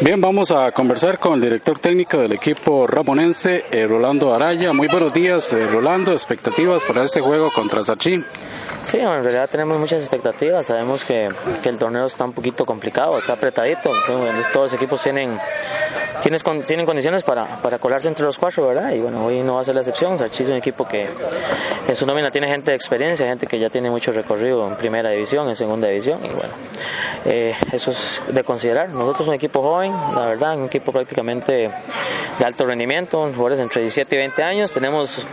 Bien, vamos a conversar con el director técnico del equipo ramonense, eh, Rolando Araya. Muy buenos días, eh, Rolando. Expectativas para este juego contra Sachín. Sí, en realidad tenemos muchas expectativas. Sabemos que, el torneo está un poquito complicado, está apretadito. Todos los equipos tienen, condiciones para, colarse entre los cuatro, ¿verdad? Y bueno, hoy no va a ser la excepción. Sachí es un equipo que en su nómina tiene gente de experiencia, gente que ya tiene mucho recorrido en primera división, en segunda división. Y bueno, eh, eso es de considerar. Nosotros somos un equipo joven, la verdad, un equipo prácticamente de alto rendimiento, jugadores entre 17 y 20 años. Tenemos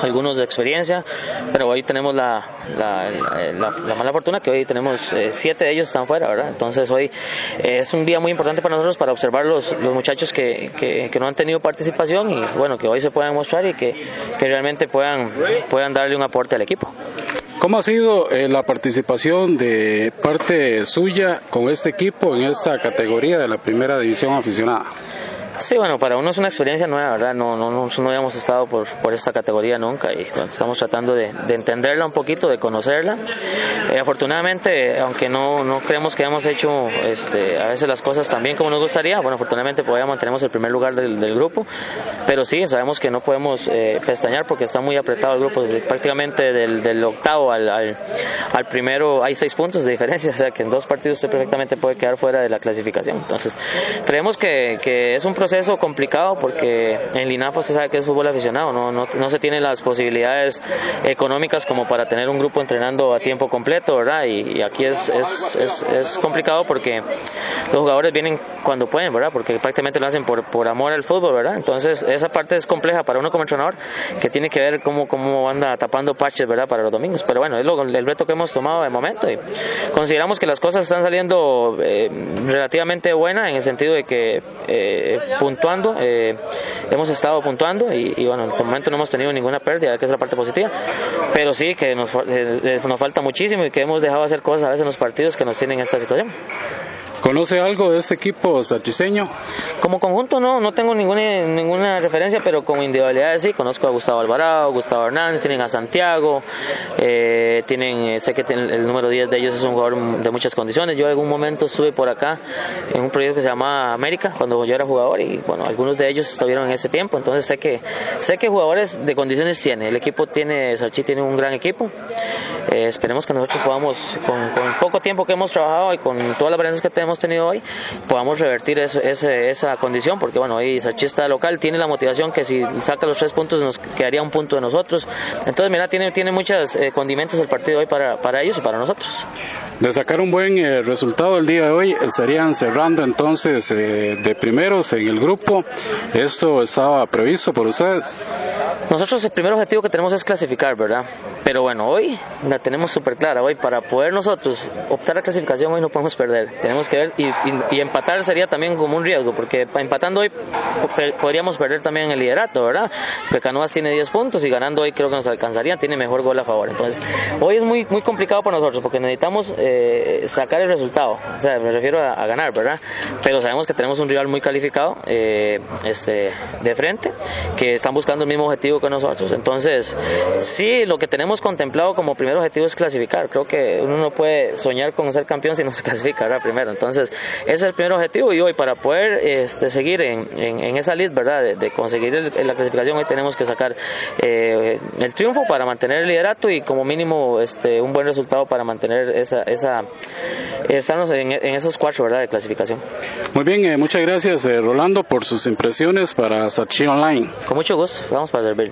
algunos de experiencia, pero hoy tenemos la, la, la, la mala fortuna que hoy tenemos eh, siete de ellos están fuera, ¿verdad? Entonces hoy eh, es un día muy importante para nosotros para observar los, los muchachos que, que, que, no han tenido participación y bueno, que hoy se puedan mostrar y que, que realmente puedan, puedan darle un aporte al equipo. ¿Cómo ha sido eh, la participación de parte suya con este equipo en esta categoría de la primera división aficionada? Sí, bueno, para uno es una experiencia nueva, ¿verdad? No, no, no, no habíamos estado por, por esta categoría nunca y bueno, estamos tratando de, de, entenderla un poquito, de conocerla. Eh, afortunadamente, aunque no, no creemos que hemos hecho este, a veces las cosas tan bien como nos gustaría, bueno, afortunadamente todavía mantenemos el primer lugar del, del grupo, pero sí, sabemos que no podemos eh, pestañear porque está muy apretado el grupo, prácticamente del, del octavo al, al, al, primero hay seis puntos de diferencia, o sea que en dos partidos usted perfectamente puede quedar fuera de la clasificación. Entonces, creemos que, que es un proceso complicado porque en Linafa se sabe que es fútbol aficionado, no, no, no se tienen las posibilidades económicas como para tener un grupo entrenando a tiempo completo, ¿verdad? Y, aquí es, es, es, complicado porque los jugadores vienen cuando pueden, ¿verdad? Porque prácticamente lo hacen por, por amor al fútbol, ¿verdad? Entonces esa parte es compleja para uno como entrenador que tiene que ver cómo, cómo anda tapando parches, ¿verdad? Para los domingos. Pero bueno, es el reto que hemos tomado de momento y consideramos que las cosas están saliendo eh, relativamente buenas en el sentido de que eh, puntuando, eh, hemos estado puntuando y, y, bueno, en este momento no hemos tenido ninguna pérdida, que es la parte positiva, pero sí que nos, eh, nos falta muchísimo y que hemos dejado hacer cosas a veces en los partidos que nos tienen en esta situación. ¿Conoce algo de este equipo sachiseño? Como conjunto no, no tengo ninguna, ninguna referencia, pero como individualidades sí, conozco a Gustavo Alvarado, Gustavo Hernández, tienen a Santiago, eh, tienen, sé que el número 10 de ellos es un jugador de muchas condiciones. Yo en algún momento estuve por acá en un proyecto que se llama América, cuando yo era jugador, y bueno, algunos de ellos estuvieron en ese tiempo, entonces sé que, sé que jugadores de condiciones tiene. El equipo tiene, Sarchi tiene un gran equipo. Eh, esperemos que nosotros podamos, con, con poco tiempo que hemos trabajado y con todas las variantes que hemos tenido hoy, podamos revertir eso, ese, esa condición, porque bueno, hoy Sachi está local, tiene la motivación que si saca los tres puntos nos quedaría un punto de nosotros. Entonces, mira, tiene, tiene muchos eh, condimentos el partido hoy para, para ellos y para nosotros. De sacar un buen eh, resultado el día de hoy, estarían cerrando entonces eh, de primeros en el grupo. ¿Esto estaba previsto por ustedes? Nosotros el primer objetivo que tenemos es clasificar, ¿verdad? Pero bueno, hoy la tenemos súper clara. Hoy para poder nosotros optar a la clasificación hoy no podemos perder. Tenemos que ver y, empatar sería también como un riesgo, porque empatando hoy podríamos perder también el liderato, ¿verdad? Porque Canoas tiene 10 puntos y ganando hoy creo que nos alcanzaría, tiene mejor gol a favor. Entonces, hoy es muy, muy complicado para nosotros porque necesitamos eh, sacar el resultado. O sea, me refiero a, a, ganar, ¿verdad? Pero sabemos que tenemos un rival muy calificado eh, este, de frente, que están buscando el mismo objetivo que nosotros. Entonces, sí, lo que tenemos contemplado como primer objetivo es clasificar. Creo que uno no puede soñar con ser campeón si no se clasifica, ¿verdad? Primero. Entonces, ese es el primer objetivo y hoy para poder este, seguir en, en, en, esa lista, ¿verdad? De, de conseguir el, la clasificación, hoy tenemos que sacar eh, el triunfo para mantener el liderato y como mínimo este, un buen resultado para mantener esa, esa estarnos en, en, esos cuatro, ¿verdad? De clasificación. Muy bien, eh, muchas gracias, eh, Rolando, por sus impresiones para Sachi Online. Con mucho gusto, vamos para servir.